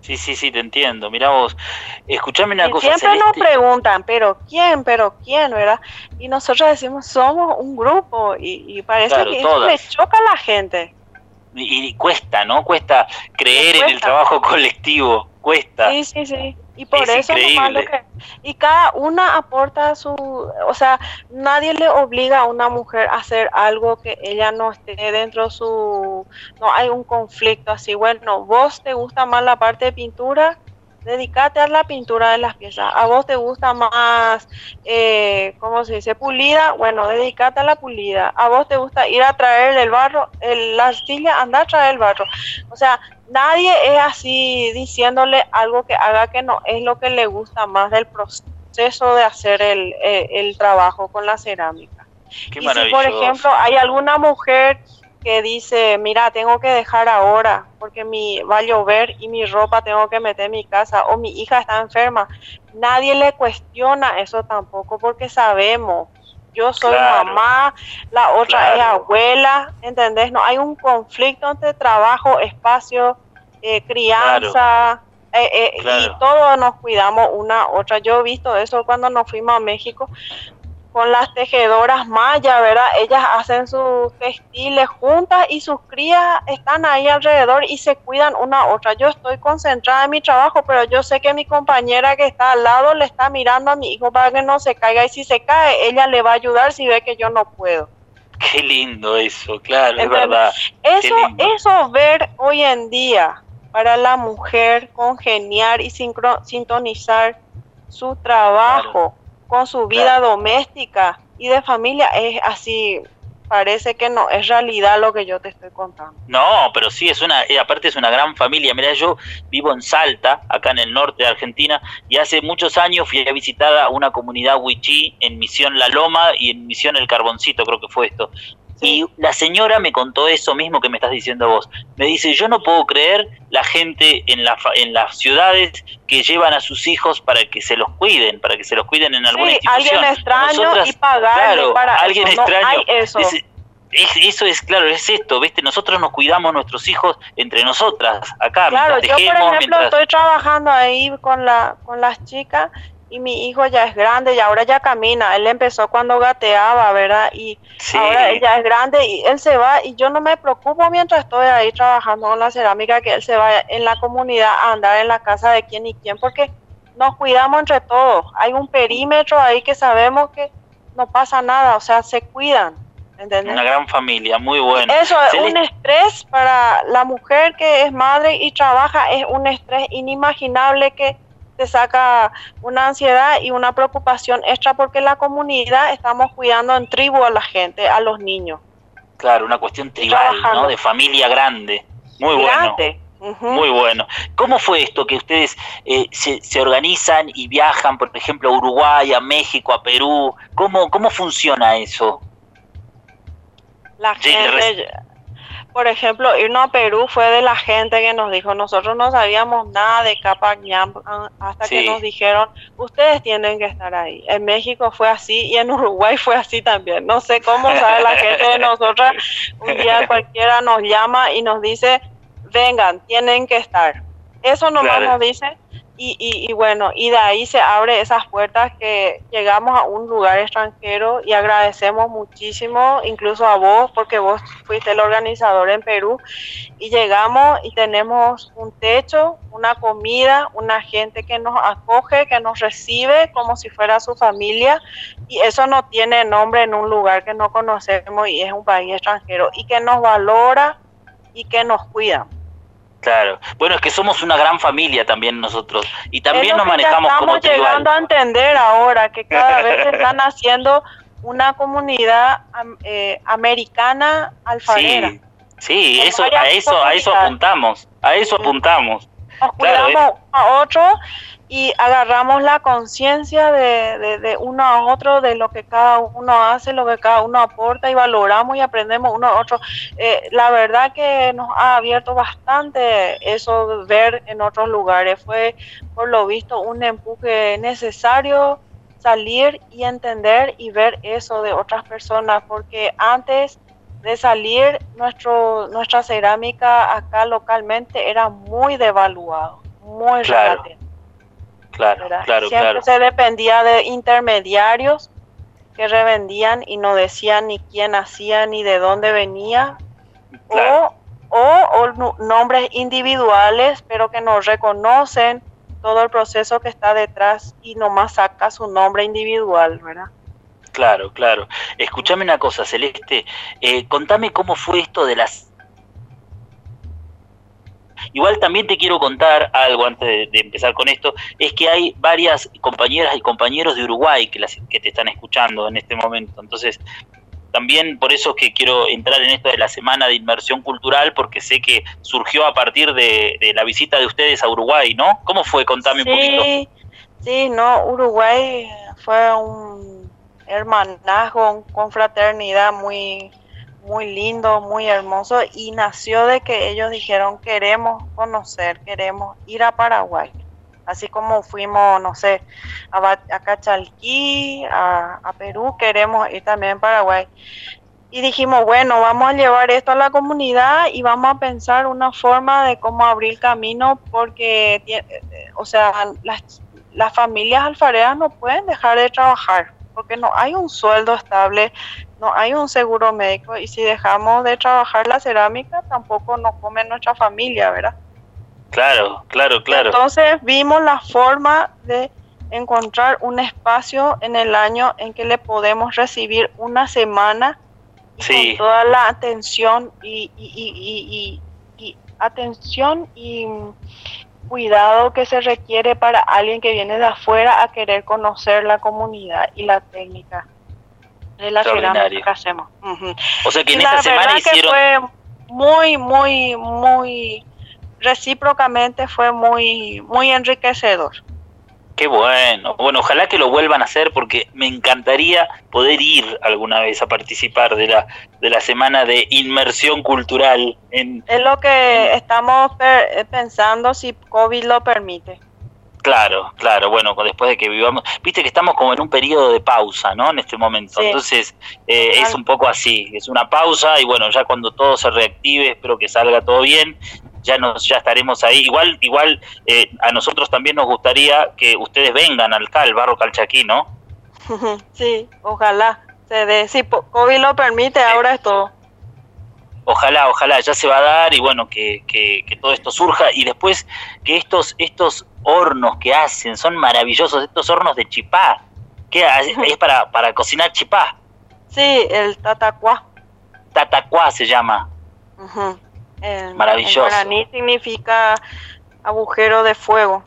Sí, sí, sí, te entiendo. Mira vos, escuchame una cosa. Siempre nos preguntan, pero ¿quién? ¿Pero quién? ¿Verdad? Y nosotros decimos, somos un grupo y, parece que eso le choca a la gente. Y, cuesta, ¿no? Cuesta creer en el trabajo [LAUGHS] colectivo, cuesta. Sí, sí, sí. Y por eso lo que y cada una aporta su, o sea, nadie le obliga a una mujer a hacer algo que ella no esté dentro de su, no hay un conflicto así, bueno, vos te gusta más la parte de pintura, dedícate a la pintura de las piezas. A vos te gusta más, eh, ¿cómo se dice? Pulida, bueno, dedícate a la pulida. A vos te gusta ir a traer el barro, el, la arcilla, anda a traer el barro. O sea, nadie es así diciéndole algo que haga que no es lo que le gusta más del proceso de hacer el, el, trabajo con la cerámica. Qué y si, por ejemplo, hay alguna mujer que dice, mira, tengo que dejar ahora porque mi, va a llover y mi ropa tengo que meter en mi casa o mi hija está enferma. Nadie le cuestiona eso tampoco porque sabemos, yo soy mamá, la otra es abuela, ¿entendés? No hay un conflicto entre trabajo, espacio, eh, crianza. Eh, eh, y todos nos cuidamos una otra. Yo he visto eso cuando nos fuimos a México con las tejedoras mayas, ¿verdad? Ellas hacen sus textiles juntas y sus crías están ahí alrededor y se cuidan una a otra. Yo estoy concentrada en mi trabajo, pero yo sé que mi compañera que está al lado le está mirando a mi hijo para que no se caiga y si se cae, ella le va a ayudar si ve que yo no puedo. Qué lindo eso, claro, es verdad. Eso, eso ver hoy en día para la mujer congeniar y sintonizar su trabajo con su vida doméstica y de familia es así parece que no es realidad lo que yo te estoy contando. No, pero sí es una, eh, aparte es una gran familia. Mira, yo vivo en Salta, acá en el norte de Argentina, y hace muchos años fui a visitar a una comunidad wichí en Misión La Loma y en Misión El Carboncito, creo que fue esto. Y la señora me contó eso mismo que me estás diciendo vos. Me dice, yo no puedo creer la gente en, la, en las ciudades que llevan a sus hijos para que se los cuiden, para que se los cuiden en alguna sí, alguien extraño y pagarle para alguien eso. extraño. eso. eso es claro, es esto, ¿viste? Nosotros nos cuidamos nuestros hijos entre nosotras, acá. Claro, yo por ejemplo estoy trabajando ahí con, la, con las chicas y mi hijo ya es grande y ahora ya camina. Él empezó cuando gateaba, ¿verdad? Y ahora ella es grande y él se va y yo no me preocupo mientras estoy ahí trabajando con la cerámica que él se vaya en la comunidad a andar en la casa de quién y quién porque nos cuidamos entre todos. Hay un perímetro ahí que sabemos que no pasa nada, o sea, se cuidan. ¿entendés? Una gran familia, muy bueno. Eso es un estrés para la mujer que es madre y trabaja, es un estrés inimaginable que te saca una ansiedad y una preocupación extra porque la comunidad estamos cuidando en tribu a la gente, a los niños. Claro, una cuestión tribal, ¿no? De familia grande. Muy bueno. Muy bueno. ¿Cómo fue esto que ustedes eh, se, se, organizan y viajan, por ejemplo, a Uruguay, a México, a Perú? ¿Cómo, cómo funciona eso? La gente, por ejemplo, irnos a Perú fue de la gente que nos dijo, nosotros no sabíamos nada de Capac hasta que nos dijeron, ustedes tienen que estar ahí. En México fue así y en [LAUGHS] Uruguay fue así también. No sé cómo sabe la gente de nosotras. Un día [LAUGHS] cualquiera nos llama y nos dice, vengan, tienen que estar. Eso nomás nos dice y, y, bueno, y de ahí se abre esas puertas que llegamos a un lugar extranjero y agradecemos muchísimo, incluso a vos, porque vos fuiste el organizador en Perú, y llegamos y tenemos un techo, una comida, una gente que nos acoge, que nos recibe como si fuera su familia, y eso no tiene nombre en un lugar que no conocemos y es un país extranjero, y que nos valora y que nos cuida. Claro. Bueno, es que somos una gran familia también nosotros y también nos manejamos como Estamos llegando a entender ahora que cada vez [LAUGHS] están haciendo una comunidad eh, americana alfarera. Sí, sí eso, a eso, a eso apuntamos, a eso apuntamos. Nos cuidamos a otro y agarramos la conciencia de, de, uno a otro, de lo que cada uno hace, lo que cada uno aporta y valoramos y aprendemos uno a otro. Eh, la verdad que nos ha abierto bastante eso ver en otros lugares. Fue, por lo visto, un empuje necesario salir y entender y ver eso de otras personas, porque antes de salir, nuestro, nuestra cerámica acá localmente era muy devaluado, muy claro. Claro, claro, Siempre se dependía de intermediarios que revendían y no decían ni quién hacía ni de dónde venía. O, o, nombres individuales, pero que no reconocen todo el proceso que está detrás y nomás saca su nombre individual, ¿verdad? Claro, claro. Escúchame una cosa, Celeste. Eh, contame cómo fue esto de las Igual también te quiero contar algo antes de, empezar con esto, es que hay varias compañeras y compañeros de Uruguay que, las, que te están escuchando en este momento. Entonces, también por eso que quiero entrar en esto de la Semana de Inmersión Cultural, porque sé que surgió a partir de, la visita de ustedes a Uruguay, ¿no? ¿Cómo fue? Contame un poquito. Sí, no, Uruguay fue un hermanazgo, con fraternidad muy muy lindo, muy hermoso y nació de que ellos dijeron queremos conocer, queremos ir a Paraguay. Así como fuimos, no sé, a, a Cachalquí, a, Perú, queremos ir también a Paraguay. Y dijimos, bueno, vamos a llevar esto a la comunidad y vamos a pensar una forma de cómo abrir camino porque, o sea, las, las familias alfareras no pueden dejar de trabajar porque no hay un sueldo estable, no hay un seguro médico y si dejamos de trabajar la cerámica tampoco nos come nuestra familia, ¿verdad? Claro, claro, claro. Entonces vimos la forma de encontrar un espacio en el año en que le podemos recibir una semana con toda la atención y, y, y atención y cuidado que se requiere para alguien que viene de afuera a querer conocer la comunidad y la técnica de la cerámica que hacemos. O sea que en esta semana hicieron... fue muy, muy, muy recíprocamente fue muy, muy enriquecedor. Qué bueno. Bueno, ojalá que lo vuelvan a hacer porque me encantaría poder ir alguna vez a participar de la de la semana de inmersión cultural. En, es lo que estamos pensando si COVID lo permite. Claro, claro, bueno, después de que vivamos, viste que estamos como en un periodo de pausa, ¿no? En este momento, entonces eh, es un poco así, es una pausa y bueno, ya cuando todo se reactive, espero que salga todo bien, ya nos ya estaremos ahí. Igual, igual eh, a nosotros también nos gustaría que ustedes vengan al CAL, Barro Calchaquí, ¿no? [LAUGHS] sí, ojalá se dé, si COVID lo permite, ahora es todo ojalá, ojalá, ya se va a dar y bueno, que, que, todo esto surja y después que estos, estos hornos que hacen son maravillosos, estos hornos de chipá, que es para, para cocinar chipá. Sí, el tatacuá. Tatacuá se llama. Maravilloso. El significa agujero de fuego.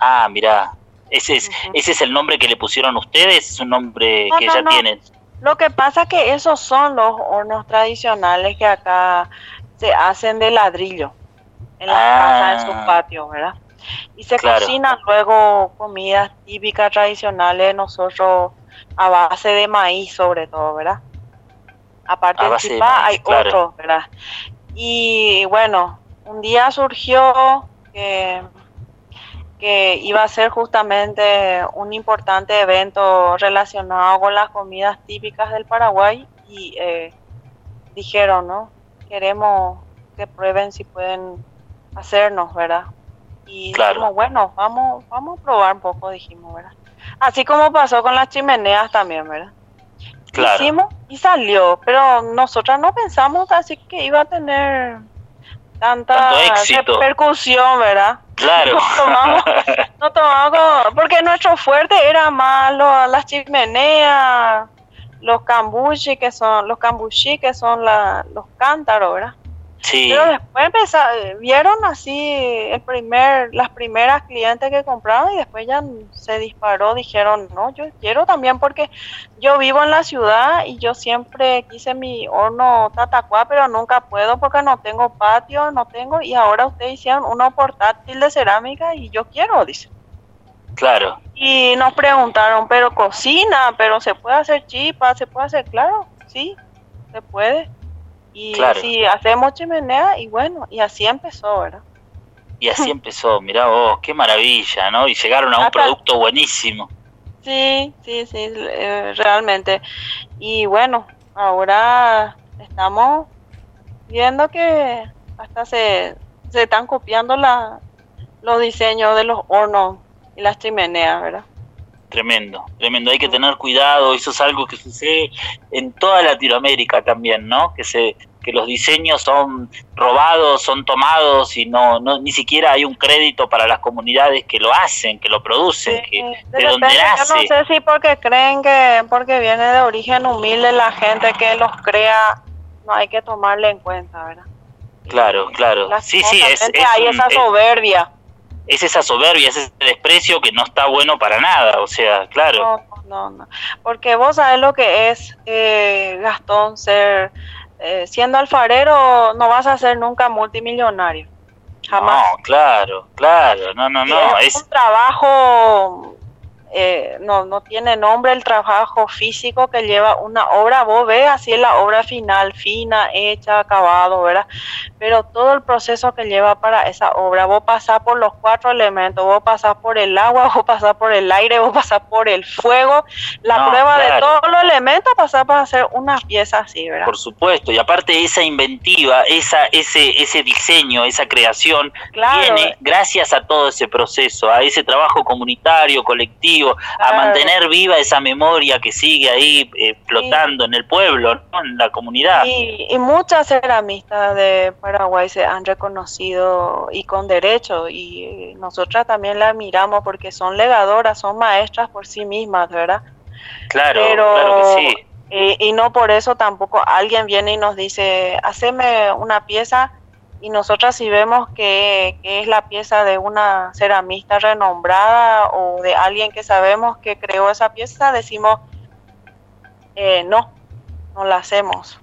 Ah, mira, ese es, ese es el nombre que le pusieron ustedes, es un nombre que ya tienen. Lo que pasa es que esos son los hornos tradicionales que acá se hacen de ladrillo en las casas, en sus ah. patios, ¿verdad? Y se cocinan luego comidas típicas tradicionales de nosotros a base de maíz sobre todo, ¿verdad? Aparte del chipá hay otros, ¿verdad? Y bueno, un día surgió que que iba a ser justamente un importante evento relacionado con las comidas típicas del Paraguay y eh, dijeron, ¿no? Queremos que prueben si pueden hacernos, ¿verdad? Y dijimos, bueno, vamos, vamos a probar un poco, dijimos, ¿verdad? Así como pasó con las chimeneas también, ¿verdad? Claro. Hicimos y salió, pero nosotras no pensamos así que iba a tener tanta repercusión, ¿verdad? Claro. No tomamos, porque nuestro fuerte era más las chimeneas, los cambuchi, que son los cambuchi, que son la, los cántaros, ¿verdad? Pero después empezaron, vieron así el primer, las primeras clientes que compraron y después ya se disparó, dijeron, no, yo quiero también porque yo vivo en la ciudad y yo siempre quise mi horno tatacuá, pero nunca puedo porque no tengo patio, no tengo, y ahora ustedes hicieron uno portátil de cerámica y yo quiero, dice. Claro. Y nos preguntaron, pero cocina, pero se puede hacer chipa, se puede hacer, claro, sí, se puede. Y si hacemos chimenea, y bueno, y así empezó, ¿verdad? Y así [LAUGHS] empezó, mirá vos, qué maravilla, ¿no? Y llegaron a un producto buenísimo. Sí, sí, sí, eh, realmente. Y bueno, ahora estamos viendo que hasta se, se están copiando la, los diseños de los hornos y las chimeneas, ¿verdad? Tremendo, tremendo. Hay que tener cuidado. Eso es algo que sucede en toda Latinoamérica también, ¿no? Que se que los diseños son robados, son tomados y no, no ni siquiera hay un crédito para las comunidades que lo hacen, que lo producen, que de, donde nace. Yo no sé si porque creen que porque viene de origen humilde la gente que los crea, no hay que tomarle en cuenta, ¿verdad? Claro, claro. Sí, sí, es, hay esa soberbia es esa soberbia, es ese desprecio que no está bueno para nada, o sea, claro. No, no, no, porque vos sabés lo que es, eh, Gastón, ser, eh, siendo alfarero no vas a ser nunca multimillonario, jamás. No, claro, claro, no, no, no. Es, un trabajo eh, no, no tiene nombre el trabajo físico que lleva una obra, vos ves así es la obra final, fina, hecha, acabado, ¿verdad? Pero todo el proceso que lleva para esa obra, vos pasás por los cuatro elementos, vos pasás por el agua, [LAUGHS] vos pasás por el aire, vos pasás por el fuego, la prueba de todos los elementos pasás para hacer una pieza así, ¿verdad? Por supuesto, y aparte esa inventiva, esa, ese, ese diseño, esa creación, viene gracias a todo ese proceso, a ese trabajo comunitario, colectivo, a mantener viva esa memoria que sigue ahí eh, flotando en el pueblo, en la comunidad. Y, y muchas ceramistas de Paraguay se han reconocido y con derecho, y nosotras también la admiramos porque son legadoras, son maestras por sí mismas, ¿verdad? Claro, claro que sí. Y, y no por eso tampoco alguien viene y nos dice, haceme una pieza y nosotras si vemos que, es la pieza de una ceramista renombrada o de alguien que sabemos que creó esa pieza, decimos, eh, no, no la hacemos.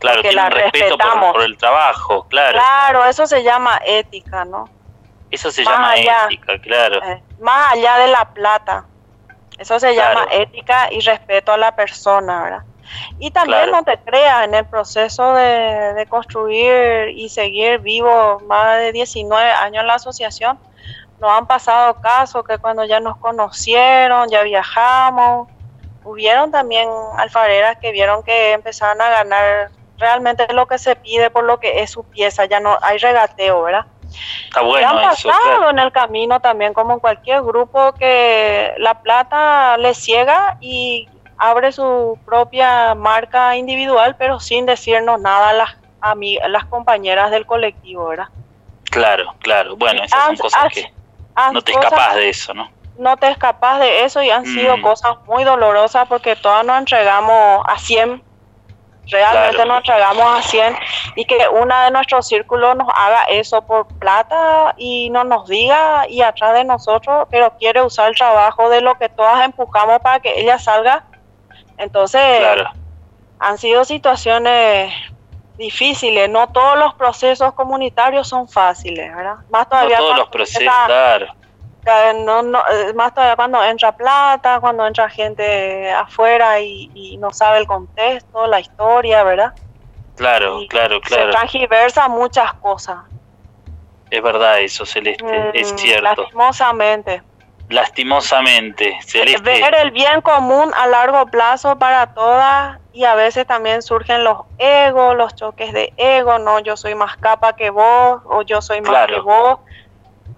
Claro, que la respetamos por, el trabajo, claro. Claro, eso se llama ética, ¿no? Eso se Más llama allá. ética, claro. Eh, más allá de la plata. Eso se Claro. llama ética y respeto a la persona, ¿verdad? Y también Claro. no te creas, en el proceso de, de construir y seguir vivo más de 19 años en la asociación, nos han pasado casos que cuando ya nos conocieron, ya viajamos, hubieron también alfareras que vieron que empezaron a ganar realmente lo que se pide por lo que es su pieza, ya no hay regateo, ¿verdad? Está Y bueno han eso, pasado claro. en el camino también, como en cualquier grupo, que la plata le ciega y abre su propia marca individual, pero sin decirnos nada a las, a las compañeras del colectivo, ¿verdad? Claro, claro. Bueno, esas son cosas que no te escapas de eso, ¿no? No te escapas de eso y han sido Mm. cosas muy dolorosas porque todas nos entregamos a 100. Realmente Claro. nos entregamos a 100 y que una de nuestros círculos nos haga eso por plata y no nos diga y atrás de nosotros, pero quiere usar el trabajo de lo que todas empujamos para que ella salga. Entonces, Claro. han sido situaciones difíciles. No todos los procesos comunitarios son fáciles, ¿verdad? Más No todavía todos cuando los procesos, claro. no, no, eh, más todavía cuando entra plata, cuando entra gente afuera y, y no sabe el contexto, la historia, ¿verdad? Claro, Y claro, Se claro. transgiversa muchas cosas. Es verdad eso, Celeste, es Mm, cierto. Lastimosamente. Lastimosamente, Celeste. Ver el bien común a largo plazo para todas y a veces también surgen los egos, los choques de ego, no, yo soy más capa que vos o yo soy más Claro. que vos.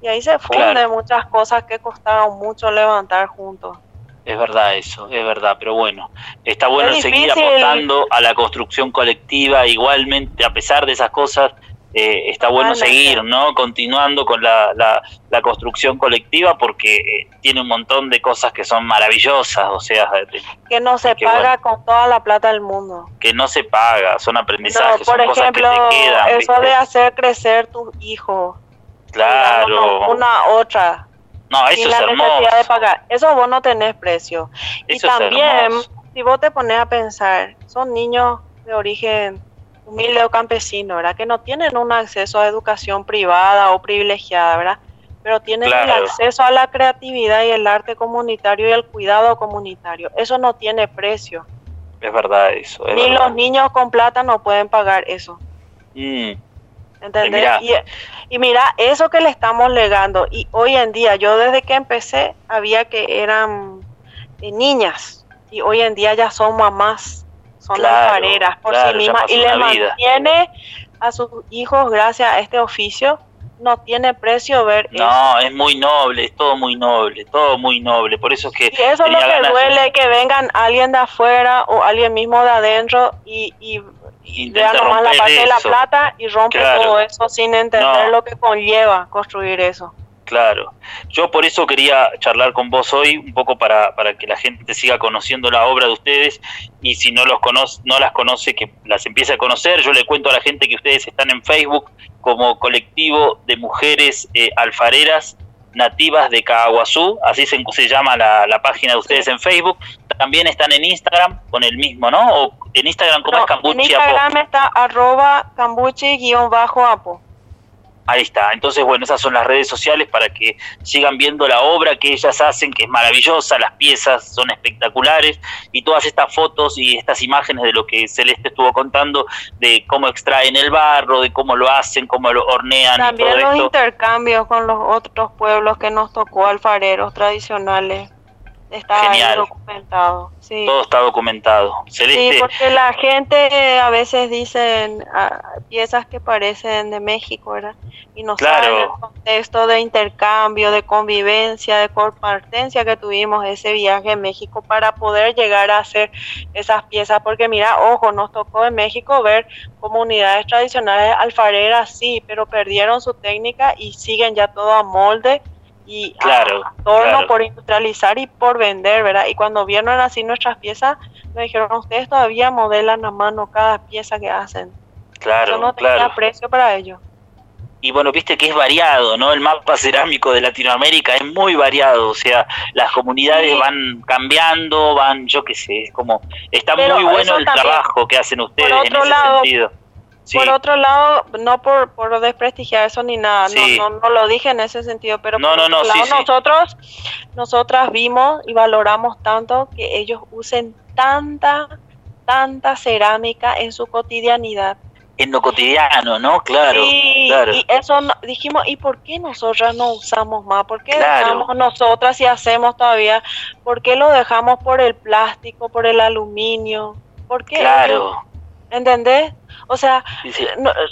Y ahí se funden Claro. muchas cosas que costaron mucho levantar juntos. Es verdad eso, es verdad, pero bueno, está bueno Es seguir apostando a la construcción colectiva, igualmente, a pesar de esas cosas, eh, está bueno seguir, ¿no? Continuando con la, la, la construcción colectiva porque eh, tiene un montón de cosas que son maravillosas, o sea, que no se paga bueno. con toda la plata del mundo. que no se paga, son No, aprendizajes, por son cosas que ejemplo, te quedan. eso ¿viste? de hacer crecer tus hijos. Claro, Una otra. no, eso sin es la hermoso. necesidad de pagar. Eso vos no tenés precio. y Eso también, si vos te pones a pensar, son niños de origen humilde o campesino, ¿verdad? Que no tienen un acceso a educación privada o privilegiada, ¿verdad? Pero tienen el acceso a la creatividad y el arte comunitario y el cuidado comunitario. Eso no tiene precio. Es verdad eso. es Ni verdad. los niños con plata no pueden pagar eso. Mm, ¿Entendés? mirá. Y, y mira, eso que le estamos legando, y hoy en día, yo desde que empecé, había que eran eh, niñas, y hoy en día ya son mamás, son Claro, alfareras por claro, sí mismas, y le mantiene a sus hijos gracias a este oficio, no tiene precio ver eso. No, es muy noble, es todo muy noble, todo muy noble. Por eso es que Y eso es lo que duele, que vengan alguien de afuera o alguien mismo de adentro y, y Intenta vea nomás la parte de la eso. plata y rompe Claro. todo eso sin entender No. lo que conlleva construir eso. Claro. Yo por eso quería charlar con vos hoy, un poco para, para que la gente siga conociendo la obra de ustedes y si no los conoce, no las conoce, que las empiece a conocer. Yo le cuento a la gente que ustedes están en Facebook como colectivo de mujeres eh, alfareras nativas de Caguazú, así se, se llama la, la página de ustedes en Facebook. También están en Instagram con el mismo, ¿no? O en Instagram como No, es Cambuchi en Apo. Instagram está arroba cambuchi-apo. Ahí está. Entonces, bueno, esas son las redes sociales para que sigan viendo la obra que ellas hacen, que es maravillosa, las piezas son espectaculares y todas estas fotos y estas imágenes de lo que Celeste estuvo contando, de cómo extraen el barro, de cómo lo hacen, cómo lo hornean y También todo los esto. intercambios con los otros pueblos que nos tocó alfareros tradicionales. Está Genial. documentado. Sí. Todo está documentado. Sí, porque la gente eh, a veces dicen ah, piezas que parecen de México, ¿verdad? Y no Claro. saben el contexto de intercambio, de convivencia, de compartencia que tuvimos ese viaje en México para poder llegar a hacer esas piezas. Porque mira, ojo, nos tocó en México ver comunidades tradicionales alfareras, sí, pero perdieron su técnica y siguen ya todo a molde y Claro, a torno claro. por industrializar y por vender, ¿verdad? Y cuando vieron así nuestras piezas, me dijeron, ustedes todavía modelan a mano cada pieza que hacen. claro, Eso no tenía claro. precio para ellos. Y bueno, viste que es variado, ¿no? El mapa cerámico de Latinoamérica es muy variado, o sea, las comunidades Sí. van cambiando, van, yo qué sé, es como, está Pero muy bueno el también, trabajo que hacen ustedes en ese lado, sentido. Por otro lado, no por, por desprestigiar eso ni nada, no, no, lo dije en ese sentido, pero por otro lado, nosotros, nosotras vimos y valoramos tanto que ellos usen tanta, tanta cerámica en su cotidianidad. En lo cotidiano, ¿no? Claro. claro. y eso dijimos, ¿y por qué nosotras no usamos más? ¿Por qué dejamos nosotras y hacemos todavía? ¿Por qué lo dejamos por el plástico, por el aluminio? ¿Por qué? Claro. ¿Entendés? O sea,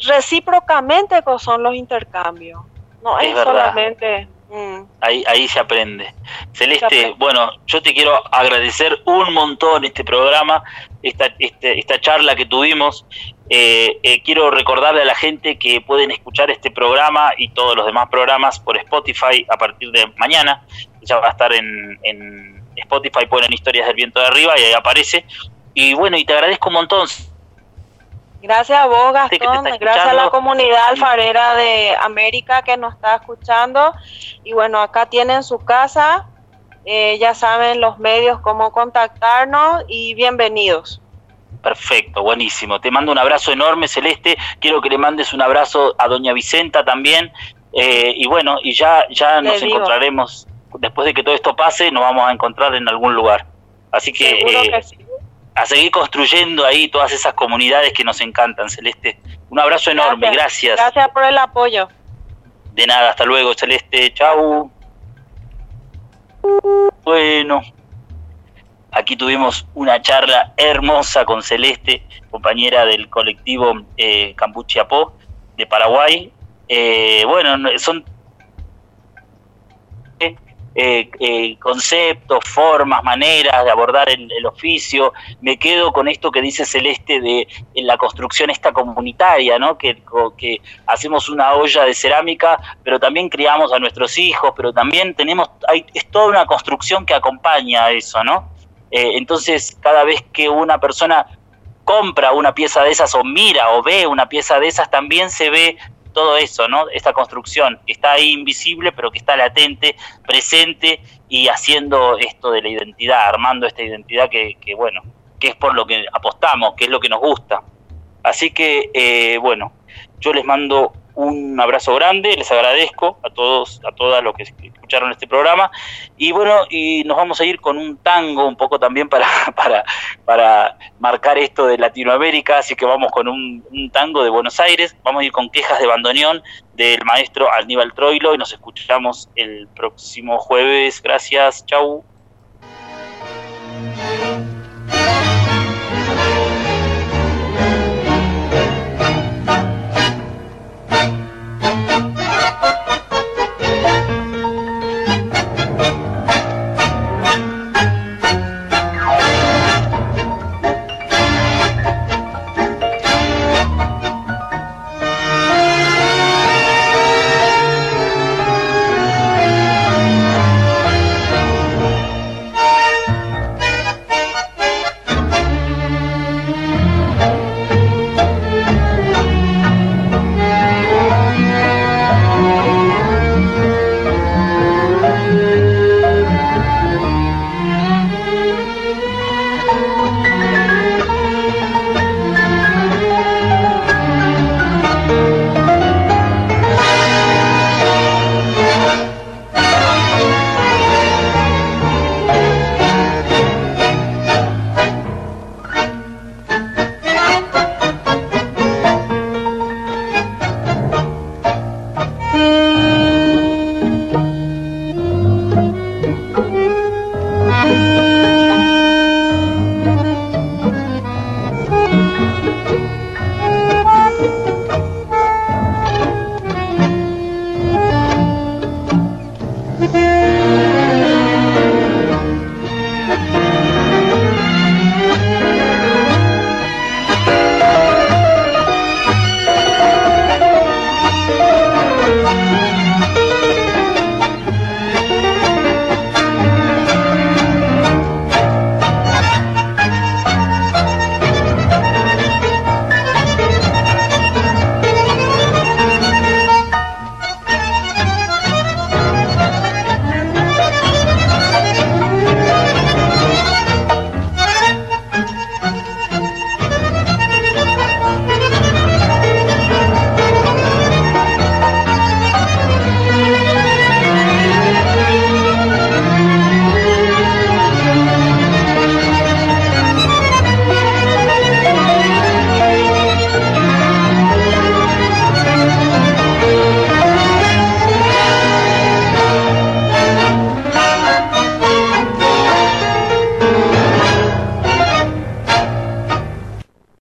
recíprocamente son los intercambios. No es, solamente... Mm. Ahí, ahí se aprende. Celeste, bueno, yo te quiero agradecer un montón este programa, esta, este, esta charla que tuvimos. Eh, eh, quiero recordarle a la gente que pueden escuchar este programa y todos los demás programas por Spotify a partir de mañana. Ya va a estar en, en Spotify, ponen historias del viento de arriba y ahí aparece. Y bueno, y te agradezco un montón, Gracias a vos, Gastón. Gracias a la comunidad alfarera de América que nos está escuchando. Y bueno, acá tienen su casa. Eh, ya saben los medios cómo contactarnos y bienvenidos. Perfecto, buenísimo. Te mando un abrazo enorme, Celeste. Quiero que le mandes un abrazo a Doña Vicenta también. Eh, y bueno, y ya, ya nos encontraremos. Después de que todo esto pase, nos vamos a encontrar en algún lugar. Así que, eh, a seguir construyendo ahí todas esas comunidades que nos encantan, Celeste. Un abrazo enorme, gracias. Gracias por el apoyo. De nada, hasta luego, Celeste. Chau. Bueno, aquí tuvimos una charla hermosa con Celeste, compañera del colectivo eh, Campuchiapó de Paraguay. Eh, bueno, son eh, eh, conceptos, formas, maneras de abordar el, oficio. Me quedo con esto que dice Celeste de la construcción esta comunitaria, ¿no? Que, hacemos una olla de cerámica, pero también criamos a nuestros hijos, pero también tenemos, hay, es toda una construcción que acompaña a eso, ¿no? Eh, entonces, cada vez que una persona compra una pieza de esas o mira o ve una pieza de esas, también se ve todo eso, ¿no? Esta construcción que está ahí invisible, pero que está latente, presente y haciendo esto de la identidad, armando esta identidad que, que bueno, que es por lo que apostamos, que es lo que nos gusta. Así que, eh, bueno, yo les mando un abrazo grande, les agradezco a todos, a todas los que escucharon este programa. Y bueno, y nos vamos a ir con un tango un poco también para, [LAUGHS] para, para marcar esto de Latinoamérica, así que vamos con un, tango de Buenos Aires, vamos a ir con quejas de bandoneón del maestro Aníbal Troilo y nos escuchamos el próximo jueves. Gracias, chau.